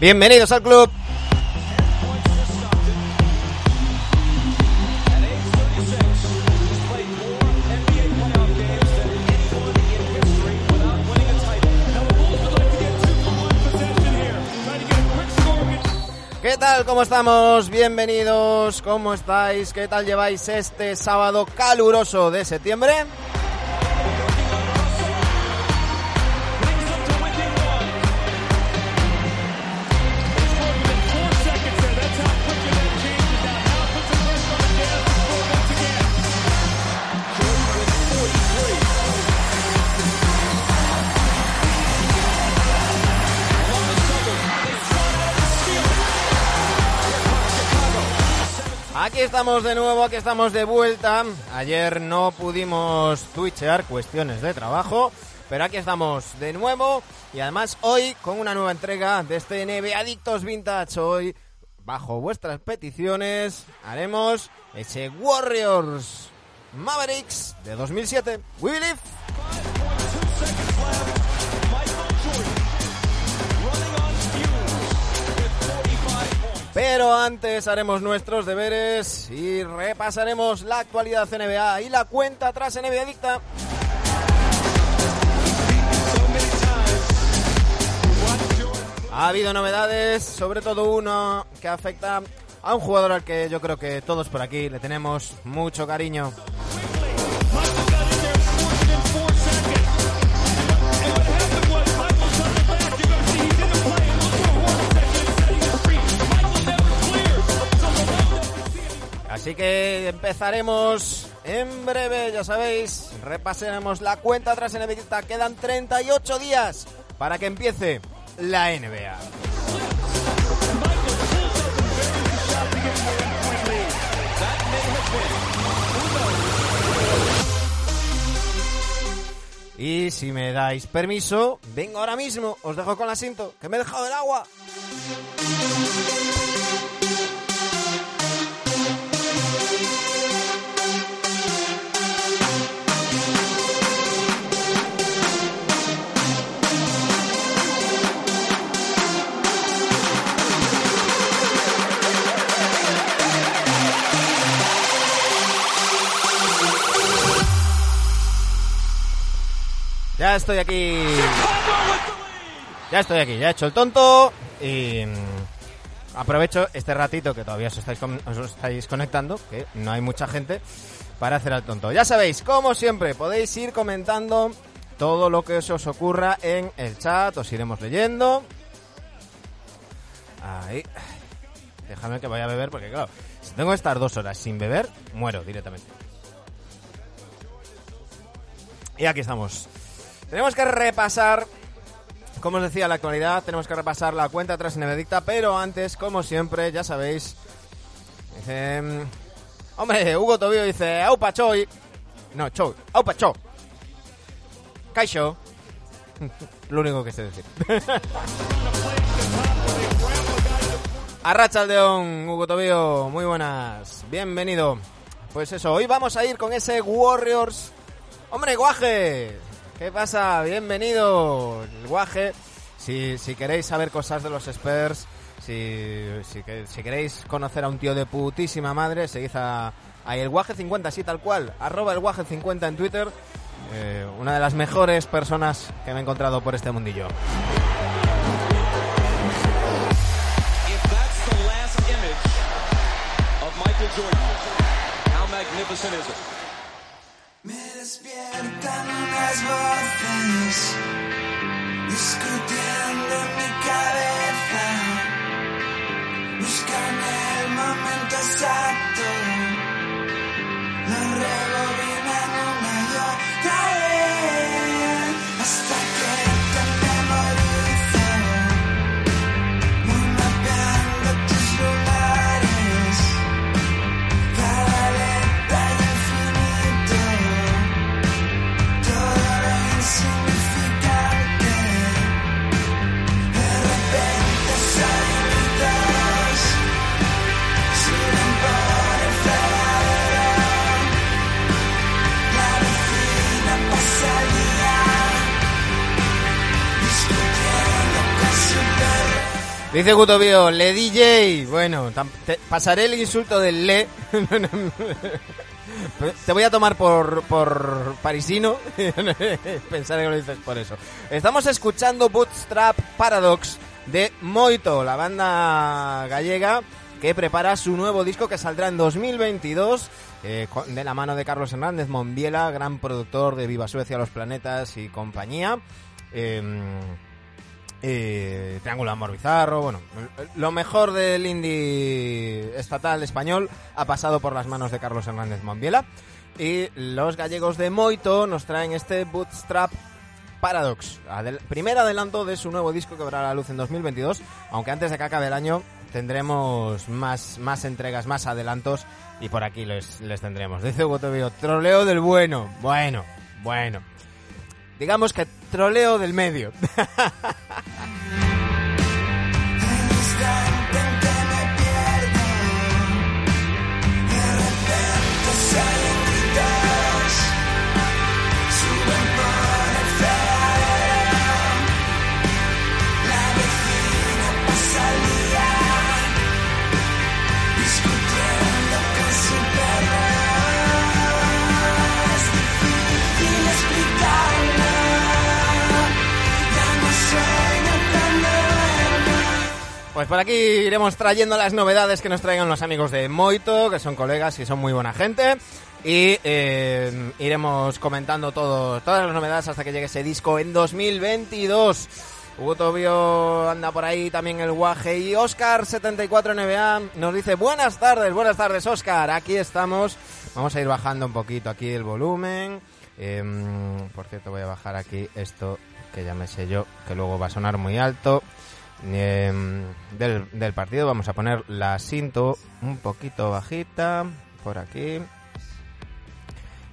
Bienvenidos al club. ¿Qué tal? ¿Cómo estamos? Bienvenidos. ¿Cómo estáis? ¿Qué tal lleváis este sábado caluroso de septiembre? Aquí estamos de nuevo, aquí estamos de vuelta. Ayer no pudimos twitchear cuestiones de trabajo, pero aquí estamos de nuevo y además hoy con una nueva entrega de este NBA Adictos Vintage. Hoy, bajo vuestras peticiones, haremos ese Warriors Mavericks de 2007. We believe. Pero antes haremos nuestros deberes y repasaremos la actualidad NBA y la cuenta atrás NBA Adicta. Ha habido novedades, sobre todo uno que afecta a un jugador al que yo creo que todos por aquí le tenemos mucho cariño. Así que empezaremos en breve, ya sabéis, repasaremos la cuenta atrás en NBA. Quedan 38 días para que empiece la NBA. Y si me dais permiso, vengo ahora mismo, os dejo con la cinto, que me he dejado el agua. Estoy aquí. Ya estoy aquí, ya he hecho el tonto y mm, aprovecho este ratito que todavía os estáis, con- os estáis conectando, que no hay mucha gente, para hacer el tonto. Ya sabéis, como siempre, podéis ir comentando todo lo que os ocurra en el chat, os iremos leyendo. Ahí. Déjame que vaya a beber porque claro, si tengo que estar dos horas sin beber, muero directamente. Y aquí estamos. Tenemos que repasar, como os decía, la actualidad. Tenemos que repasar la cuenta tras Benedicta. Pero antes, como siempre, ya sabéis. Dice. Hombre, Hugo Tobio dice. Aupa Choi. No, Choi. Aupa Cho. Kaisho. Lo único que sé decir. Arracha Aldeón, Hugo Tobio, muy buenas, bienvenido. Pues eso, hoy vamos a ir con ese Warriors. ¡Hombre, Guaje! ¿Qué pasa? Bienvenido, el Guaje. Si, si queréis saber cosas de los Spurs, si, si, que- si queréis conocer a un tío de putísima madre, seguid a, el Guaje50, así tal cual, arroba el Guaje50 en Twitter. Eh, una de las mejores personas que me he encontrado por este mundillo. Jordan, how magnificent is? Me despiertan unas voces discutiendo en mi cabeza. Buscan momento exacto. Lo rebobinan Dice Gutobio, le DJ. Bueno, pasaré el insulto del le. te voy a tomar por, por parisino. Pensaré que lo dices por eso. Estamos escuchando Bootstrap Paradox de Moito, la banda gallega que prepara su nuevo disco que saldrá en 2022 eh, de la mano de Carlos Hernández Monviela, gran productor de Viva Suecia, Los Planetas y compañía. Em, eh, Triángulo Amor Bizarro, bueno, lo mejor del indie estatal español ha pasado por las manos de Carlos Hernández Monviela y los gallegos de Moito nos traen este Bootstrap Paradox, adel- primer adelanto de su nuevo disco que verá la luz en 2022, aunque antes de que acabe el año tendremos más, más entregas, más adelantos y por aquí les, les tendremos. Dice Hugo Tobio, troleo del bueno, bueno, bueno. Digamos que troleo del medio. Pues por aquí iremos trayendo las novedades que nos traigan los amigos de Moito, que son colegas y son muy buena gente. Y eh, iremos comentando todo, todas las novedades hasta que llegue ese disco en 2022. Hugo Tobio anda por ahí, también el guaje. Y Oscar74NBA nos dice, buenas tardes, buenas tardes Oscar, aquí estamos. Vamos a ir bajando un poquito aquí el volumen. Em, por cierto, voy a bajar aquí esto que ya sé yo, que luego va a sonar muy alto. Em, del, del partido vamos a poner la cinto un poquito bajita por aquí.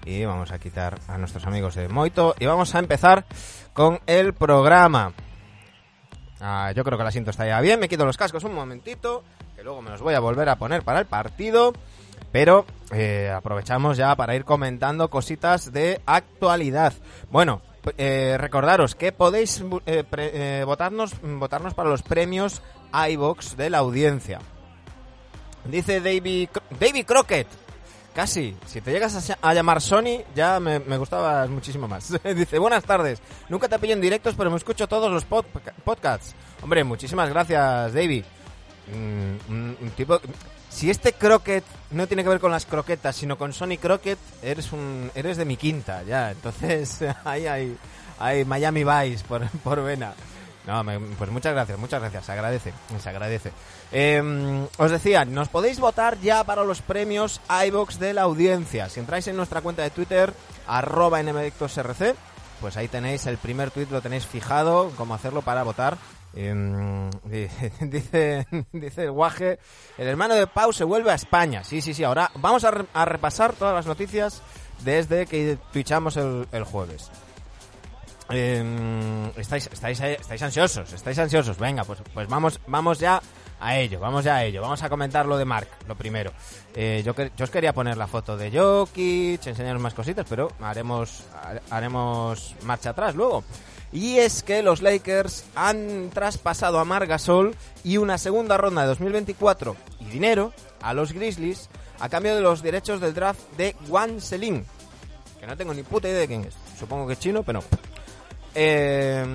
Y vamos a quitar a nuestros amigos de Moito y vamos a empezar con el programa. Ah, yo creo que la cinto está ya bien me quito los cascos un momentito que luego me los voy a volver a poner para el partido pero eh, aprovechamos ya para ir comentando cositas de actualidad. Bueno eh, recordaros que podéis eh, eh, votarnos votarnos para los premios iBox de la audiencia Dice David, David Crockett. Casi. Si te llegas a, ll- a llamar Sony, ya me, me gustabas muchísimo más. Dice, buenas tardes. Nunca te pillo en directos, pero me escucho todos los pod- podcasts. Hombre, muchísimas gracias, David. Mm, un, un tipo... Si este Crockett no tiene que ver con las croquetas, sino con Sony Crockett, eres un eres de mi quinta, ya. Entonces, ahí hay, hay Miami Vice por, por vena. No, me- pues muchas gracias, muchas gracias, se agradece, se agradece. Eh, os decía, nos podéis votar ya para los premios iBox de la audiencia. Si entráis en nuestra cuenta de Twitter, arroba nmdictosrc, pues ahí tenéis el primer tweet, lo tenéis fijado, cómo hacerlo para votar. Di- dice, dice el guaje, el hermano de Pau se vuelve a España. Sí, sí, sí, ahora vamos a, re- a repasar todas las noticias desde que twitchamos el, el jueves. Eh, estáis, estáis, estáis ansiosos, estáis ansiosos. Venga, pues, pues vamos, vamos ya a ello, vamos ya a ello. Vamos a comentar lo de Mark, lo primero. Eh, yo, yo os quería poner la foto de Jokic, enseñaros más cositas, pero haremos, ha- haremos marcha atrás luego. Y es que los Lakers han traspasado a Marc Gasol y una segunda ronda de 2024 y dinero a los Grizzlies a cambio de los derechos del draft de Juan Selim, que no tengo ni puta idea de quién es. Supongo que es chino, pero. Eh,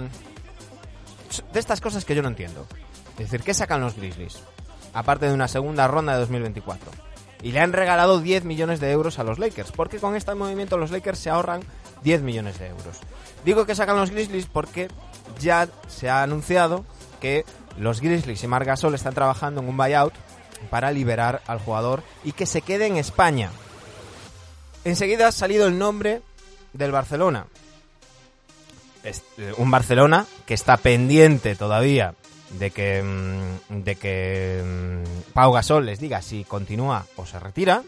de estas cosas que yo no entiendo. Es decir, ¿qué sacan los Grizzlies? Aparte de una segunda ronda de 2024. Y le han regalado 10 millones de euros a los Lakers. Porque con este movimiento los Lakers se ahorran 10 millones de euros. Digo que sacan los Grizzlies porque ya se ha anunciado que los Grizzlies y Marc Gasol están trabajando en un buyout para liberar al jugador y que se quede en España. Enseguida ha salido el nombre del Barcelona. Eh, un Barcelona que está pendiente todavía de que, mm, de que mm, Pau Gasol les diga si continúa o se retira.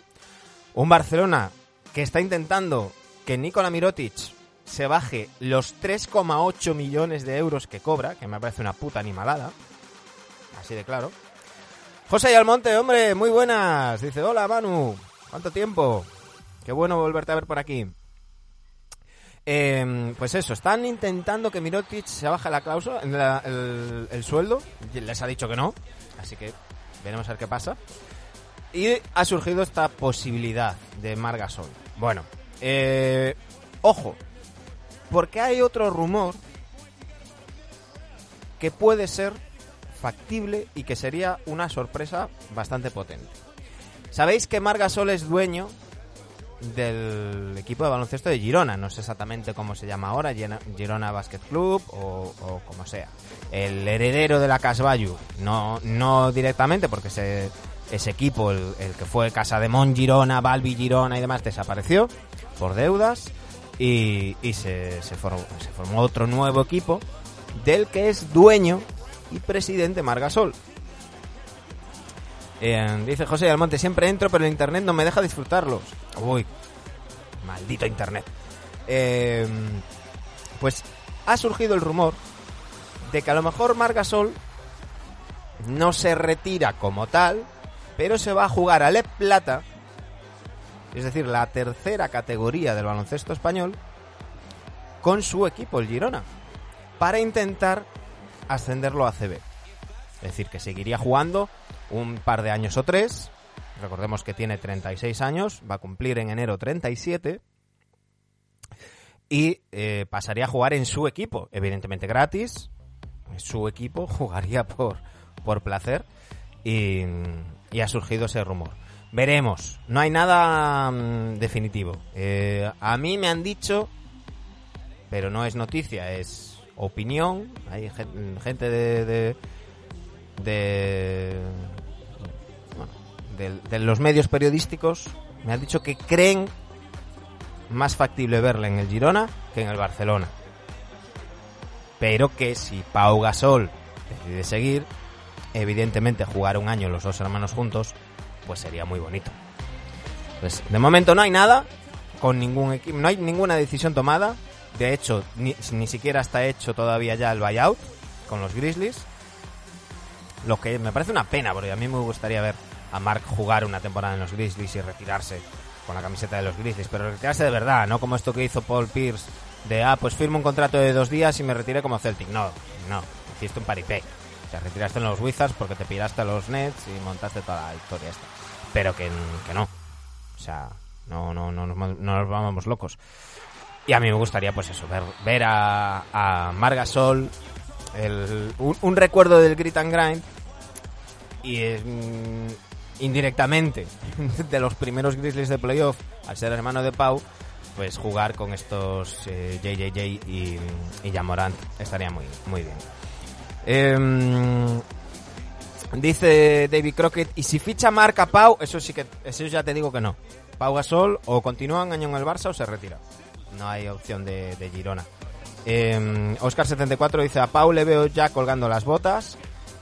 Un Barcelona que está intentando que Nikola Mirotic se baje los 3,8 millones de euros que cobra, que me parece una puta animalada. Así de claro. José y Almonte, hombre, muy buenas. Dice, hola Manu, ¿cuánto tiempo? Qué bueno volverte a ver por aquí. Eh, pues eso, están intentando que Mirotic se baje la cláusula, la- el, el sueldo. Les ha dicho que no, así que veremos a ver qué pasa. Y ha surgido esta posibilidad de Margasol. Bueno, eh, ojo, porque hay otro rumor que puede ser factible y que sería una sorpresa bastante potente. Sabéis que Margasol es dueño del equipo de baloncesto de Girona, no sé exactamente cómo se llama ahora, Girona- Basket Club o, o como sea. El heredero de la Casballu, no, directamente porque ese, ese equipo, el, el que fue Casa de Mon Girona, Balbi Girona y demás, desapareció por deudas y, y se, se formó, se formó otro nuevo equipo del que es dueño y presidente Margasol. Eh, dice José Almonte, siempre entro, pero el internet no me deja disfrutarlos. Uy, maldito internet. Eh, pues ha surgido el rumor de que a lo mejor Margasol no se retira como tal, pero se va a jugar a Le Plata, es decir, la tercera categoría del baloncesto español, con su equipo, el Girona, para intentar ascenderlo a CB. Es decir, que seguiría jugando un par de años o tres. Recordemos que tiene 36 años, va a cumplir en enero 37. Y eh, pasaría a jugar en su equipo, evidentemente gratis. Su equipo jugaría por, por placer. Y, y ha surgido ese rumor. Veremos. No hay nada mm, definitivo. Eh, a mí me han dicho, pero no es noticia, es opinión. Hay gen- gente de, de, de, de- los medios periodísticos me han dicho que creen más factible verle en el Girona que en el Barcelona. Pero que si Pau Gasol decide seguir, evidentemente jugar un año los dos hermanos juntos, pues sería muy bonito. Pues de momento no hay nada con ningún equipo, no hay ninguna decisión tomada. De hecho, ni, ni siquiera está hecho todavía ya el buyout con los Grizzlies. Lo que me parece una pena, porque a mí me gustaría ver a Mark jugar una temporada en los Grizzlies y retirarse con la camiseta de los Grizzlies, pero retirarse de verdad, no como esto que hizo Paul Pierce de, ah, pues firmo un contrato de dos días y me retiré como Celtic. No, no, hiciste un paripé. Retiraste en los Wizards porque te piraste a los Nets y montaste toda la historia esta. Pero que, que no. O sea, no, no, no, no nos vamos locos. Y a mí me gustaría, pues eso, ver, ver a, a Margasol, el, un, un recuerdo del Grit and Grind y mm, indirectamente de los primeros Grizzlies de playoff, al ser hermano de Pau, pues jugar con estos eh, JJJ y, y Jamorant estaría muy, muy bien. Em, dice David Crockett, y si ficha marca Pau, eso sí que, eso ya te digo que no. Pau Gasol o continúa un año en el Barça o se retira. No hay opción de, de Girona. Eh, Oscar74 dice, a Pau le veo ya colgando las botas.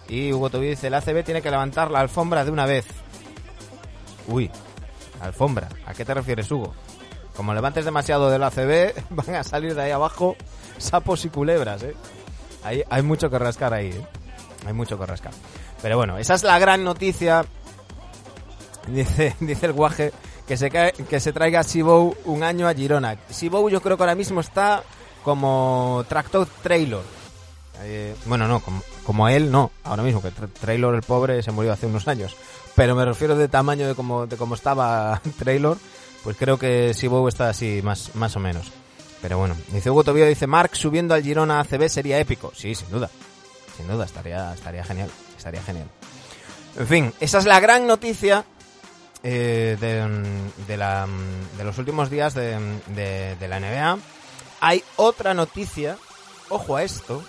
Y Hugo Tobi dice, el ACB tiene que levantar la alfombra de una vez. Uy, alfombra. ¿A qué te refieres, Hugo? Como levantes demasiado del ACB, van a salir de ahí abajo sapos y culebras, ¿eh? Hay, hay mucho que rascar ahí, ¿eh? Hay mucho que rascar. Pero bueno, esa es la gran noticia. Dice, dice el guaje que se, que se traiga Sibou un año a Girona. Sibou yo creo que ahora mismo está como tractor trailer. Eh, bueno, no, como, como él no, ahora mismo, que Tra- Traylor el pobre se murió hace unos años. Pero me refiero de tamaño de como, de cómo estaba Traylor, pues creo que Sibou está así, más, más o menos. Pero bueno, dice Hugo Tobío, dice Mark subiendo al Girona ACB sería épico. Sí, sin duda. Sin duda, estaría, estaría genial. Estaría genial. En fin, esa es la gran noticia eh, de, los últimos días de, de- de la NBA. Hay otra noticia, ojo a esto,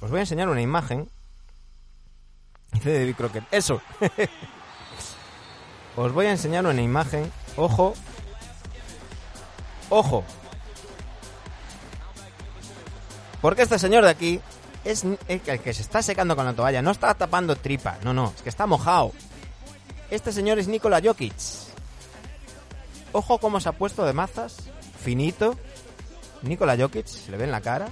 os voy a enseñar una imagen. Dice David Crockett, eso. os voy a enseñar una imagen. Ojo. Ojo. Porque este señor de aquí es el que se está secando con la toalla. No está tapando tripa. No, no. Es que está mojado. Este señor es Nikola Jokic. Ojo cómo se ha puesto de mazas. Finito. Nikola Jokic. Se le ve en la cara.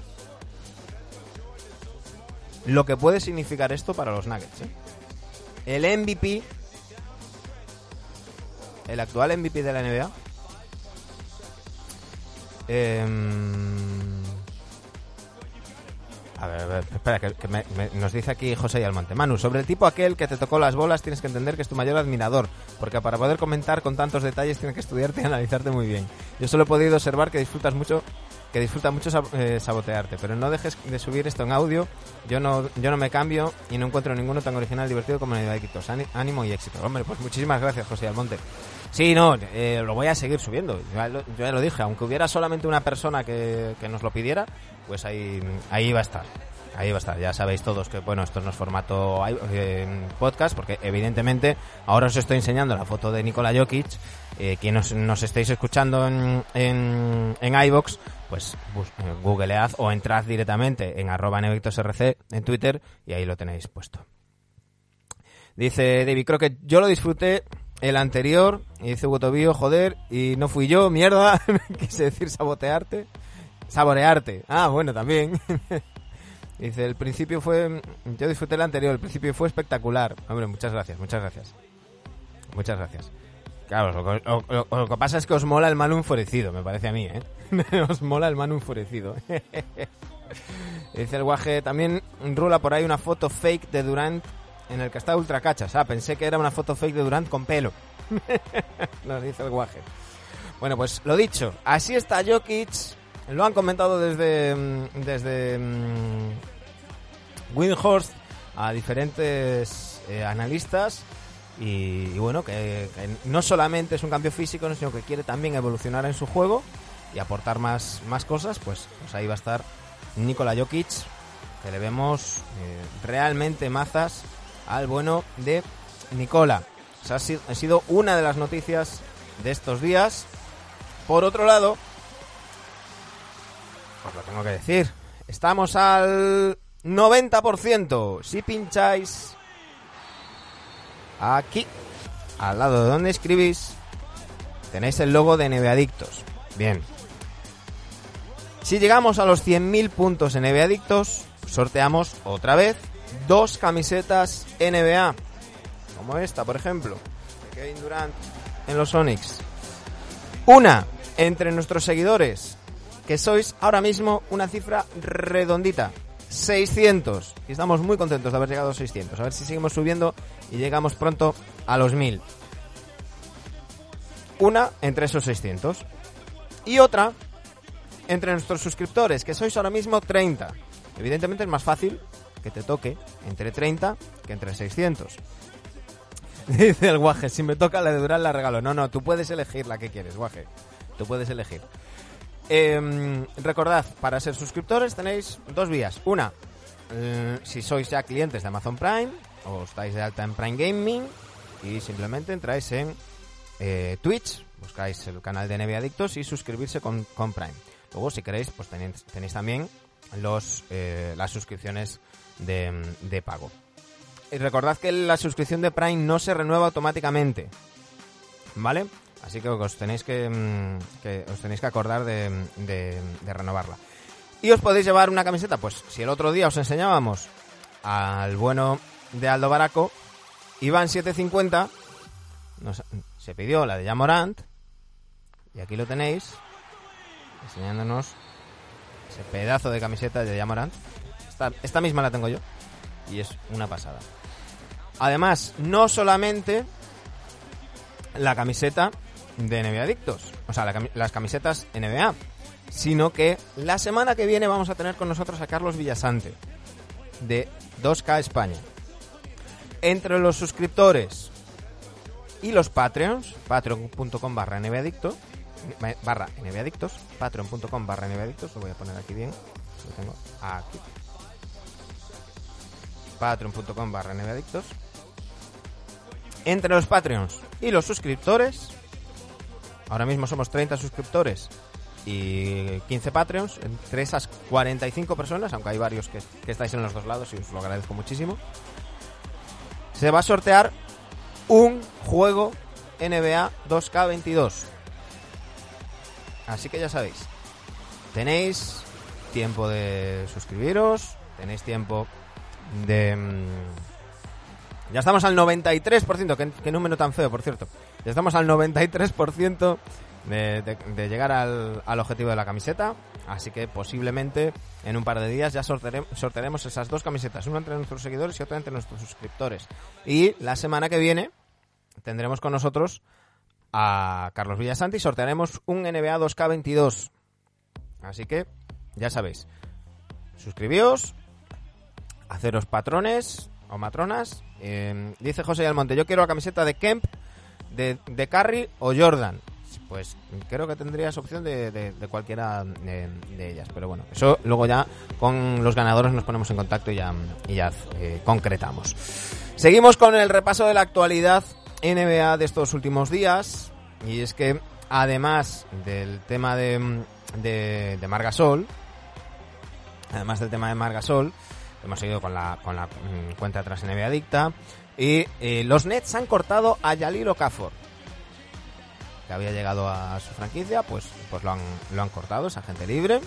Lo que puede significar esto para los Nuggets. ¿eh? El MVP. El actual MVP de la NBA. Em, a ver, espera, que, nos dice aquí José Almonte. Manu, sobre el tipo aquel que te tocó las bolas, tienes que entender que es tu mayor admirador, porque para poder comentar con tantos detalles tienes que estudiarte y analizarte muy bien. Yo solo he podido observar que disfrutas mucho, que disfruta mucho eh, sabotearte, pero no dejes de subir esto en audio. Yo no, yo no me cambio y no encuentro ninguno tan original y divertido como Neviaditos. Ani- Ánimo y éxito. Hombre, pues muchísimas gracias, José Almonte. Sí, no, eh, lo voy a seguir subiendo. Yo ya, lo, dije, aunque hubiera solamente una persona que, que nos lo pidiera, pues ahí, ahí va a estar. Ahí va a estar. Ya sabéis todos que, bueno, esto no es formato eh, podcast, porque evidentemente ahora os estoy enseñando la foto de Nikola Jokic. Eh, quien nos, nos escuchando en, en, en iVoox, pues eh, googlead o entrad directamente en arroba nevictosrc en Twitter y ahí lo tenéis puesto. Dice David, creo que yo lo disfruté el anterior. Y dice Botobío, joder, y no fui yo, mierda. Quise decir sabotearte. Saborearte. Ah, bueno, también. dice, el principio fue... Yo disfruté el anterior, el principio fue espectacular. Hombre, muchas gracias, muchas gracias. Muchas gracias. Claro, lo, lo- que pasa es que os mola el Manu enfurecido, me parece a mí, ¿eh? os mola el Manu enfurecido. Dice el guaje, también rula por ahí una foto fake de Durant en el que está ultra cachas. Ah, pensé que era una foto fake de Durant con pelo. Nos dice el guaje. Bueno, pues lo dicho, así está Jokic. Lo han comentado desde mm, desde mm, Windhorst a diferentes eh, analistas y, bueno, que, que no solamente es un cambio físico, sino que quiere también evolucionar en su juego y aportar más, más cosas, pues, pues ahí va a estar Nikola Jokic, que le vemos eh, realmente mazas al bueno de Nicola. O ha sido, una de las noticias de estos días. Por otro lado, os lo tengo que decir, estamos al 90%. Si pincháis aquí, al lado de donde escribís, tenéis el logo de Neveadictos. Bien. Si llegamos a los 100.000 puntos en NBA Adictos, sorteamos otra vez dos camisetas NBA. Como esta, por ejemplo, de Kevin Durant en los Sonics. Una entre nuestros seguidores, que sois ahora mismo una cifra redondita. 600. Y estamos muy contentos de haber llegado a 600. A ver si seguimos subiendo y llegamos pronto a los 1000. Una entre esos 600. Y otra entre nuestros suscriptores, que sois ahora mismo 30. Evidentemente es más fácil que te toque entre 30 que entre 600. Dice el guaje, si me toca la de Durán la regalo. No, no, tú puedes elegir la que quieres, guaje. Tú puedes elegir. Em, recordad, para ser suscriptores tenéis dos vías. Una, si sois ya clientes de Amazon Prime o estáis de alta en Prime Gaming y simplemente entráis en eh, Twitch, buscáis el canal de NBA Adictos y suscribirse con, con Prime. Luego, si queréis, pues tenéis, tenéis también los, eh, las suscripciones de, pago. Y recordad que la suscripción de Prime no se renueva automáticamente. ¿Vale? Así que os tenéis que, mm, que os tenéis que acordar de, renovarla. Y os podéis llevar una camiseta, pues si el otro día os enseñábamos al bueno de Aldo Baraco, Iván 750 nos- se pidió la de Jamorant y aquí lo tenéis enseñándonos ese pedazo de camiseta de Jamorant. Esta, misma la tengo yo y es una pasada. Además, no solamente la camiseta de NBA Adictos, o sea, las camisetas NBA, sino que la semana que viene vamos a tener con nosotros a Carlos Villasante de 2K España. Entre los suscriptores y los Patreons, patreon.com barra nbadicto, barra nbadictos, patreon.com barra nbadictos, lo voy a poner aquí bien, lo tengo aquí. Patreon.com barra entre los Patreons y los suscriptores, ahora mismo somos 30 suscriptores y 15 Patreons, entre esas 45 personas, aunque hay varios que, que estáis en los dos lados y os lo agradezco muchísimo, se va a sortear un juego NBA 2K22. Así que ya sabéis, tenéis tiempo de suscribiros, tenéis tiempo de... mm, Ya estamos al 93%, qué, qué número tan feo, por cierto. Ya estamos al 93% de, llegar al, objetivo de la camiseta. Así que posiblemente en un par de días ya sorteare- sortearemos esas dos camisetas, una entre nuestros seguidores y otra entre nuestros suscriptores. Y la semana que viene tendremos con nosotros a Carlos Villasanti y sortearemos un NBA 2K22. Así que ya sabéis, suscribíos, haceros patrones o matronas. Eh, dice José Almonte, yo quiero la camiseta de Kemp, de, de Curry o Jordan. Pues creo que tendrías opción de, de- de cualquiera de, de ellas. Pero bueno, eso luego ya con los ganadores nos ponemos en contacto y ya, y ya eh, concretamos. Seguimos con el repaso de la actualidad NBA de estos últimos días. Y es que además del tema de, de, de Margasol, además del tema de Margasol, hemos seguido con la, con la mm, cuenta tras NBA Adicta. Y eh, los Nets han cortado a Yalil Okafor, que había llegado a su franquicia, pues, pues lo, han, lo han cortado, es agente libre.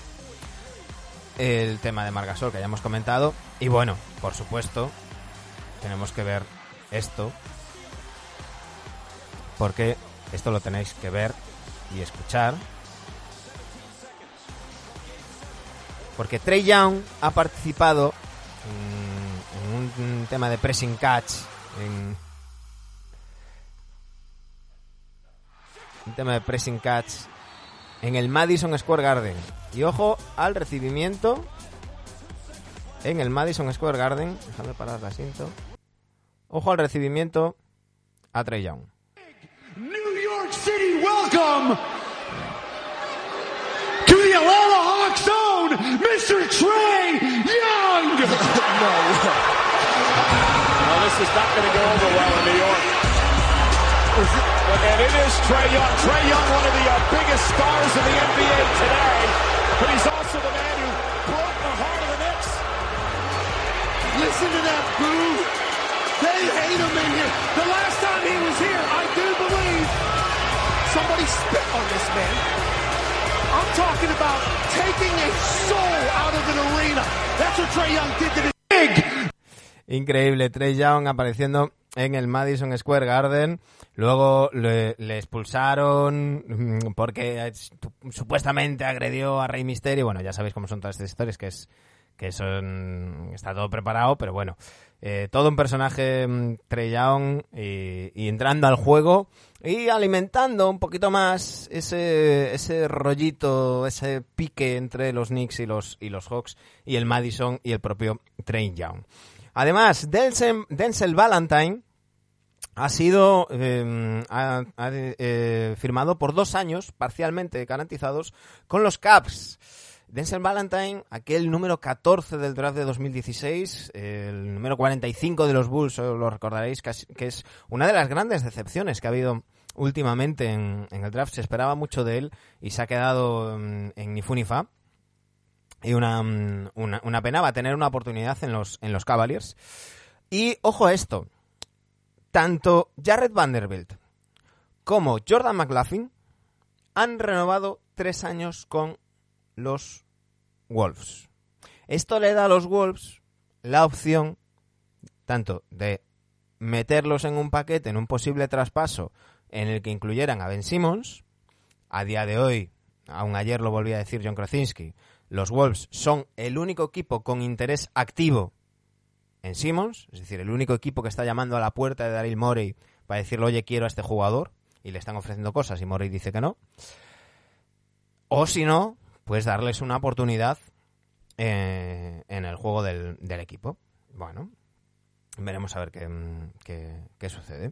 El tema de Margasol que ya hemos comentado. Y bueno, por supuesto, tenemos que ver esto. Porque esto lo tenéis que ver y escuchar. Porque Trey Young ha participado un, tema de pressing catch. En un tema de pressing catch en el Madison Square Garden. Y ojo al recibimiento en el Madison Square Garden. Déjame parar la cinta. Ojo al recibimiento a Trey Young. New York City, welcome to the Atlanta Hawks own Mr. Trey Young. No. Well, this is not going to go over well in New York. And it is Trey Young. Trey Young, one of the uh, biggest stars in the NBA today, but he's also the man who broke the heart of the Knicks. Listen to that boo. They hate him in here. The last time he was here, I do believe somebody spit on this man. I'm talking about taking a soul out of an arena. That's what Trey Young did to the Increíble, Trey Young apareciendo en el Madison Square Garden. Luego le, expulsaron mm, porque su- supuestamente agredió a Rey Mysterio. Bueno, ya sabéis cómo son todas estas historias, que es que son está todo preparado, pero bueno, eh, todo un personaje mm, Trey Young y, y entrando al juego y alimentando un poquito más ese ese rollito, ese pique entre los Knicks y los y los Hawks y el Madison y el propio Trey Young. Además, Denzel, Denzel Valentine ha sido ha, eh, firmado por dos años, parcialmente garantizados, con los Caps. Denzel Valentine, aquel número 14 del draft de 2016, el número 45 de los Bulls, eh, lo recordaréis, que es, una de las grandes decepciones que ha habido últimamente en, en el draft. Se esperaba mucho de él y se ha quedado mm, en ni fu ni fa. Y una, mm, una, una pena va a tener una oportunidad en los, en los Cavaliers. Y ojo a esto, tanto Jared Vanderbilt como Jordan McLaughlin han renovado tres años con los Wolves. Esto le da a los Wolves la opción tanto de meterlos en un paquete, en un posible traspaso en el que incluyeran a Ben Simmons. A día de hoy, aún ayer lo volví a decir John Krasinski, los Wolves son el único equipo con interés activo en Simmons, es decir, el único equipo que está llamando a la puerta de Daryl Morey para decirle, oye, quiero a este jugador, y le están ofreciendo cosas y Morey dice que no. O si no, pues darles una oportunidad eh, en el juego del, equipo. Bueno, veremos a ver qué, mm, qué- qué sucede.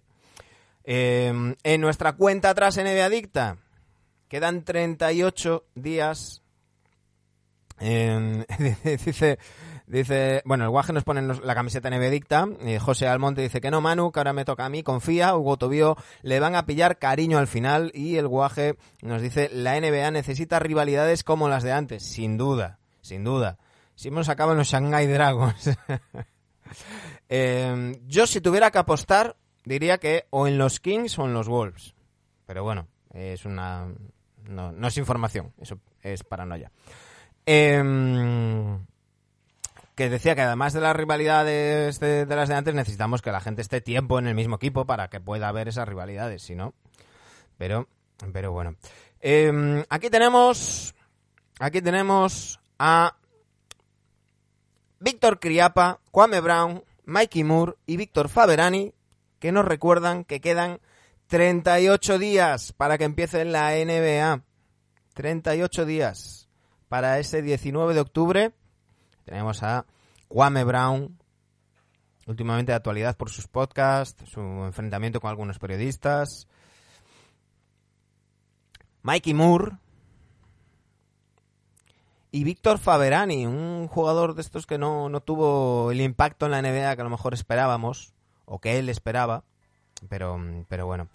Eh, en nuestra cuenta atrás en Adicta quedan 38 días. en- dice, Dice, bueno, el guaje nos pone la camiseta eh, José Almonte dice que no, Manu, que ahora me toca a mí, confía. Hugo Tobío le van a pillar cariño al final. Y el guaje nos dice, la NBA necesita rivalidades como las de antes. Sin duda, sin duda. Si hemos acabado en los Shanghai Dragons. Eh, yo si tuviera que apostar, diría que o en los Kings o en los Wolves. Pero bueno, es una... No, no es información, eso es paranoia. Em, que decía que además de las rivalidades de, las de antes, necesitamos que la gente esté tiempo en el mismo equipo para que pueda haber esas rivalidades, si no. Pero, pero bueno. Em, aquí tenemos. Aquí tenemos a Víctor Criapa, Kwame Brown, Mikey Moore y Víctor Faberani, que nos recuerdan que quedan 38 días para que empiece la NBA. 38 días para ese 19 de octubre. Tenemos a Kwame Brown, últimamente de actualidad por sus podcasts, su enfrentamiento con algunos periodistas. Mikey Moore y Víctor Faberani, un jugador de estos que no, no tuvo el impacto en la NBA que a lo mejor esperábamos, o que él esperaba, pero, pero bueno.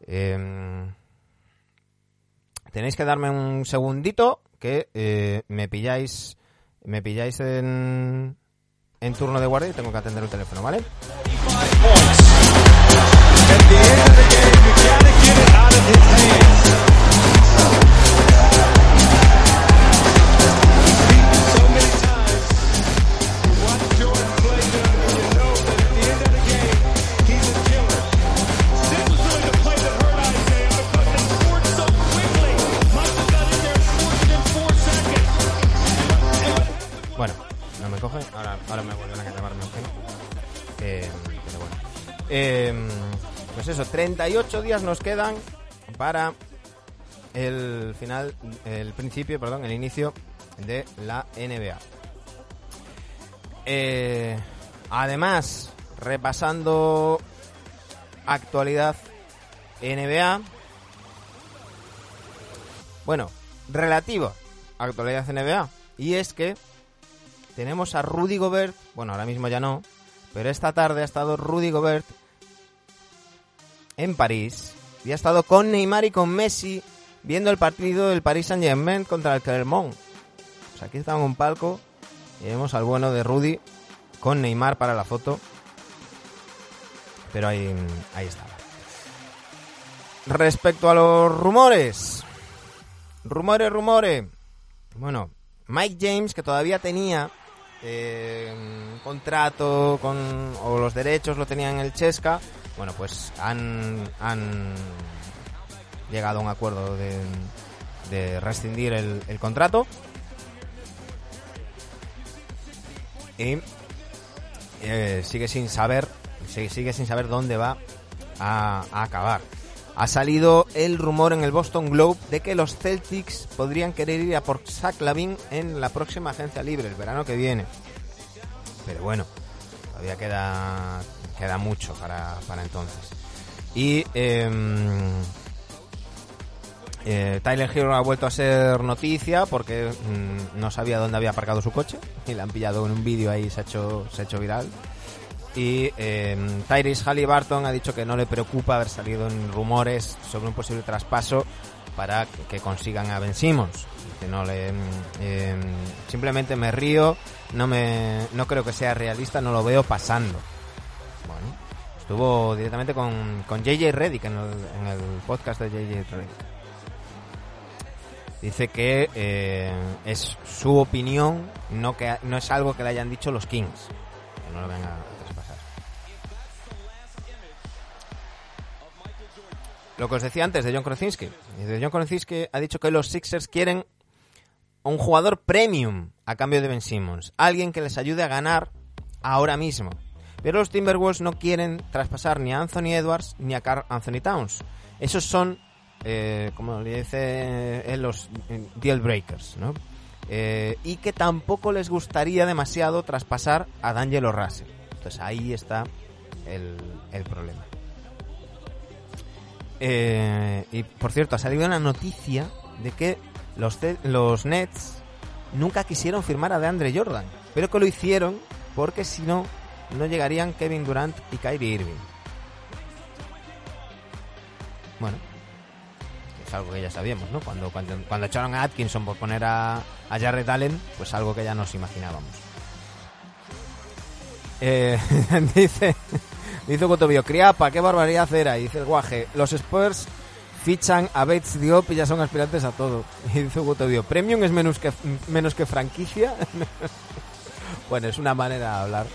Em, tenéis que darme un segundito que eh, me pilláis me pilláis en, en turno de guardia y tengo que atender el teléfono, ¿vale? Ahora, me vuelven a llamarme Eugenio. Eh, pero bueno. Eh, pues eso, 38 días nos quedan para el final, el principio, perdón, el inicio de la NBA. Eh, además, repasando actualidad NBA. Bueno, relativo a actualidad NBA. Y es que tenemos a Rudy Gobert, bueno, ahora mismo ya no, pero esta tarde ha estado Rudy Gobert en París y ha estado con Neymar y con Messi viendo el partido del Paris Saint-Germain contra el Clermont. Pues aquí está en un palco y vemos al bueno de Rudy con Neymar para la foto. Pero ahí, ahí estaba. Respecto a los rumores. Rumores, rumores. Bueno, Mike James, que todavía tenía eh, contrato con, o los derechos lo tenía en el Chesca, bueno, pues han, han llegado a un acuerdo de, de rescindir el, contrato. Y eh, sigue sin saber, sigue, sigue sin saber dónde va a acabar. Ha salido el rumor en el Boston Globe de que los Celtics podrían querer ir a por Zach Lavin en la próxima agencia libre, el verano que viene. Pero bueno, todavía queda, queda mucho para, para entonces. Y em, eh, Tyler Hero ha vuelto a ser noticia porque mm, no sabía dónde había aparcado su coche y la han pillado en un vídeo ahí se ha hecho, se ha hecho viral. Y eh, Tyrese Halliburton ha dicho que no le preocupa haber salido en rumores sobre un posible traspaso para que, consigan a Ben Simmons. Que no le, eh, simplemente me río, no me, no creo que sea realista, no lo veo pasando. Bueno, estuvo directamente con, con JJ Reddick en el, en el podcast de JJ Reddick. Dice que eh, es su opinión, no que no es algo que le hayan dicho los Kings, que no lo vengan Lo que os decía antes de John Krasinski. John Krasinski ha dicho que los Sixers quieren un jugador premium a cambio de Ben Simmons, alguien que les ayude a ganar ahora mismo. Pero los Timberwolves no quieren traspasar ni a Anthony Edwards ni a Carl Anthony Towns. Esos son, eh, como le dice él, los eh, deal breakers, ¿no? Eh, y que tampoco les gustaría demasiado traspasar a D'Angelo Russell. Entonces ahí está el problema. Eh, y por cierto, ha salido una noticia de que los, los Nets nunca quisieron firmar a DeAndre Jordan, pero que lo hicieron porque si no, no llegarían Kevin Durant y Kyrie Irving. Bueno, es algo que ya sabíamos, ¿no? Cuando, cuando, echaron a Atkinson por poner a, a Jarrett Allen, pues algo que ya nos imaginábamos. Eh, dice, dice Cotobio, Criapa, qué barbaridad era. Y dice el guaje, los Spurs fichan a Bates Diop y ya son aspirantes a todo. Y dice Cotobio, Premium es menos que, menos que franquicia. bueno, es una manera de hablar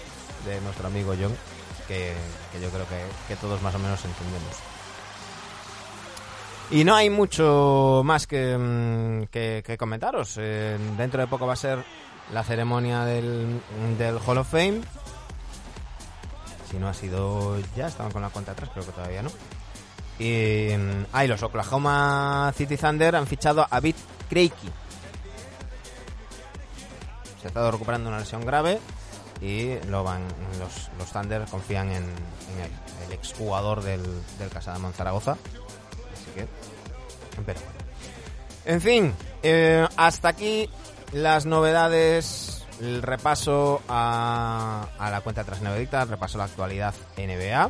de nuestro amigo John que, yo creo que, que todos más o menos entendemos. Y no hay mucho más que, mm, que comentaros. Eh, dentro de poco va a ser la ceremonia del, del Hall of Fame. Si no ha sido ya, estaban con la cuenta atrás, creo que todavía no. Y, ah, los Oklahoma City Thunder han fichado a Bit Kreiki. Se ha estado recuperando una lesión grave y lo van, los, Thunder confían en, en él, el exjugador del, del Casademón Zaragoza. Así que, pero bueno. En fin, eh, hasta aquí las novedades, el repaso a, la cuenta tras Nevedicta, el repaso a la actualidad NBA.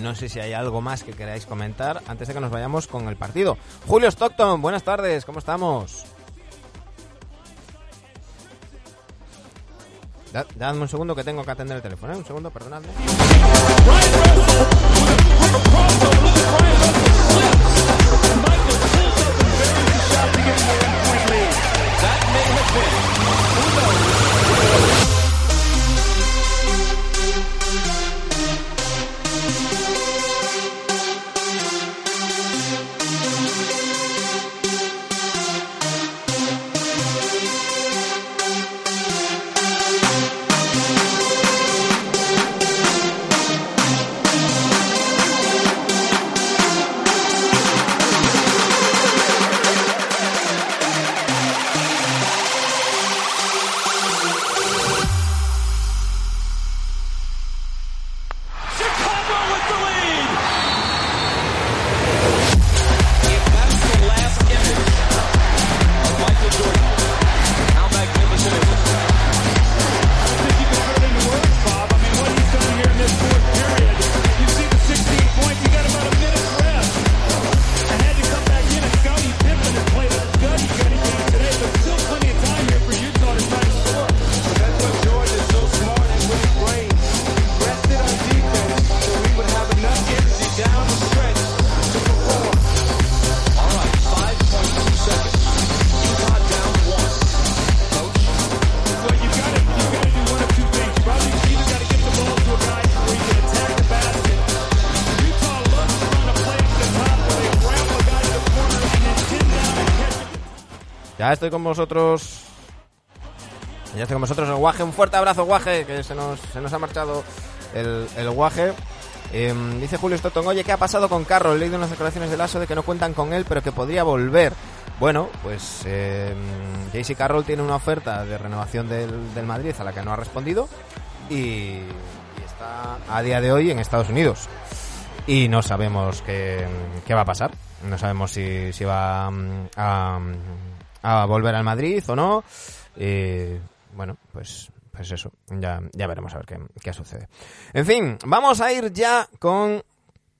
No sé si hay algo más que queráis comentar antes de que nos vayamos con el partido. Julio Stockton, buenas tardes, ¿cómo estamos? Da- dadme un segundo que tengo que atender el teléfono, ¿eh? Un segundo, perdonadme. Show. Estoy con vosotros. Ya estoy con vosotros el guaje. Un fuerte abrazo, guaje, que se nos, se nos ha marchado el, el guaje. Em, dice Julio Stockton, oye, ¿qué ha pasado con Carroll? Leído unas declaraciones del ASO de que no cuentan con él, pero que podría volver. Bueno, pues eh, JC Carroll tiene una oferta de renovación del, del Madrid a la que no ha respondido y, está a día de hoy en Estados Unidos y no sabemos qué, qué va a pasar. No sabemos si, si va mm, a, a volver al Madrid o no. Y, bueno, pues, pues eso, ya, ya veremos a ver qué, qué sucede. En fin, vamos a ir ya con